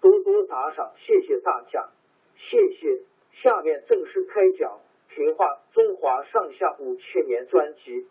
多多打赏，谢谢大家，谢谢。下面正式开讲《评话中华上下五千年》专辑。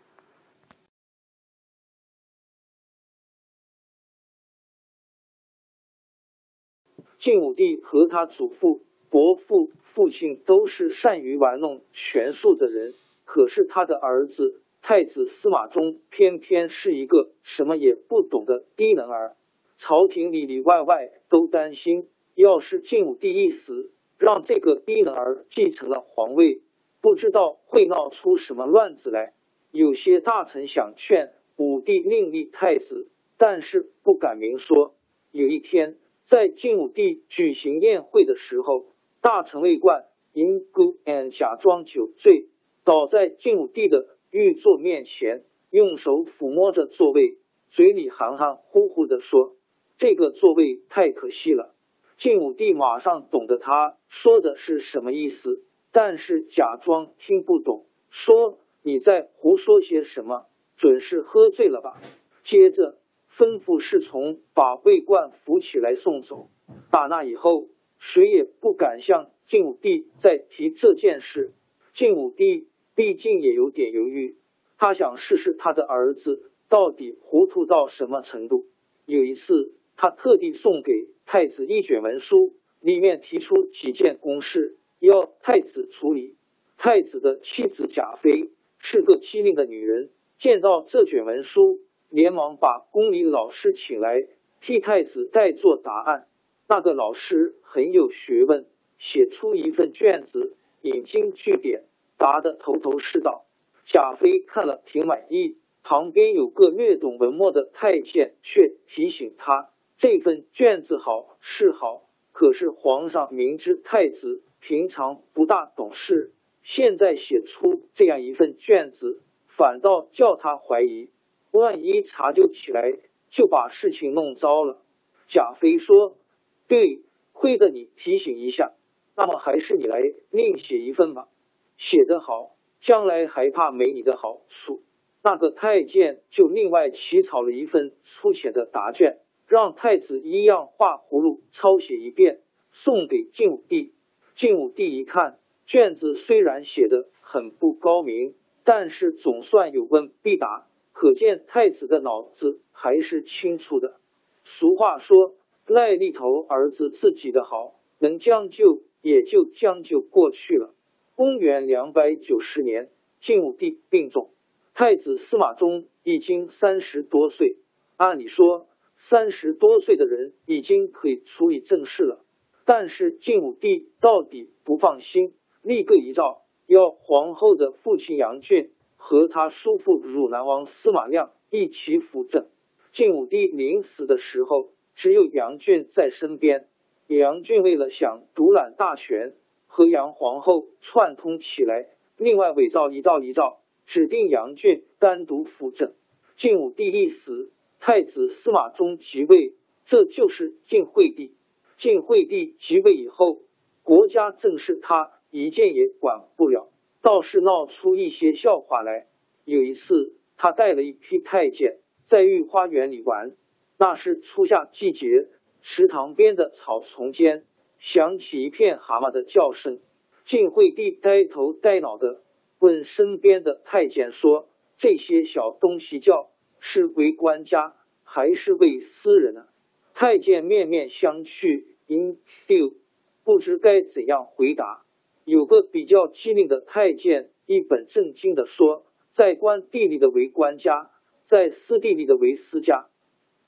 晋武帝和他祖父、伯父、父亲都是善于玩弄权术的人，可是他的儿子太子司马衷偏偏是一个什么也不懂的低能儿。朝廷里里外外都担心，要是晋武帝一死，让这个低能儿继承了皇位，不知道会闹出什么乱子来。有些大臣想劝武帝另立太子，但是不敢明说。有一天，在晋武帝举行宴会的时候，大臣魏冠因故 and 假装酒醉，倒在晋武帝的御座面前，用手抚摸着座位，嘴里含含糊糊的说。这个座位太可惜了。晋武帝马上懂得他说的是什么意思，但是假装听不懂，说：“你在胡说些什么？准是喝醉了吧？”接着吩咐侍从把魏冠扶起来送走。打那以后，谁也不敢向晋武帝再提这件事。晋武帝毕竟也有点犹豫，他想试试他的儿子到底糊涂到什么程度。有一次。他特地送给太子一卷文书，里面提出几件公事要太子处理。太子的妻子贾妃是个机灵的女人，见到这卷文书，连忙把宫里老师请来替太子代做答案。那个老师很有学问，写出一份卷子，引经据典，答得头头是道。贾妃看了挺满意，旁边有个略懂文墨的太监却提醒他。这份卷子好是好，可是皇上明知太子平常不大懂事，现在写出这样一份卷子，反倒叫他怀疑，万一查究起来，就把事情弄糟了。贾妃说：“对，会的你提醒一下，那么还是你来另写一份吧，写得好，将来还怕没你的好处。”那个太监就另外起草了一份粗浅的答卷。让太子一样画葫芦抄写一遍，送给晋武帝。晋武帝一看卷子，虽然写的很不高明，但是总算有问必答，可见太子的脑子还是清楚的。俗话说，赖立头儿子自己的好，能将就也就将就过去了。公元两百九十年，晋武帝病重，太子司马衷已经三十多岁，按理说。三十多岁的人已经可以处理政事了，但是晋武帝到底不放心，立个遗诏，要皇后的父亲杨俊和他叔父汝南王司马亮一起辅政。晋武帝临死的时候，只有杨俊在身边。杨俊为了想独揽大权，和杨皇后串通起来，另外伪造一道遗诏，指定杨俊单独辅政。晋武帝一死。太子司马衷即位，这就是晋惠帝。晋惠帝即位以后，国家正是他一件也管不了，倒是闹出一些笑话来。有一次，他带了一批太监在御花园里玩，那是初夏季节，池塘边的草丛间响起一片蛤蟆的叫声。晋惠帝呆头呆脑的问身边的太监说：“这些小东西叫是为官家还是为私人呢？”太监面面相觑，因丢不知该怎样回答。有个比较机灵的太监一本正经的说：“在官地里的为官家，在私地里的为私家。”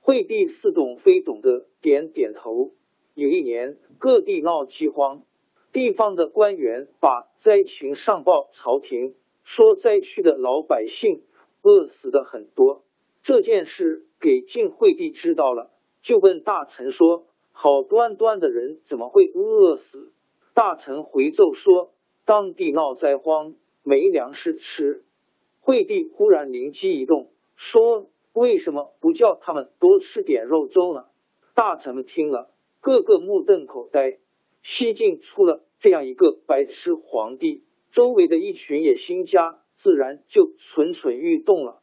惠帝似懂非懂的点点头。有一年，各地闹饥荒。地方的官员把灾情上报朝廷，说灾区的老百姓饿死的很多。这件事给晋惠帝知道了，就问大臣说：“好端端的人怎么会饿死？”大臣回奏说：“当地闹灾荒，没粮食吃。”惠帝忽然灵机一动，说：“为什么不叫他们多吃点肉粥呢？”大臣们听了，个个目瞪口呆。西晋出了这样一个白痴皇帝，周围的一群野心家自然就蠢蠢欲动了。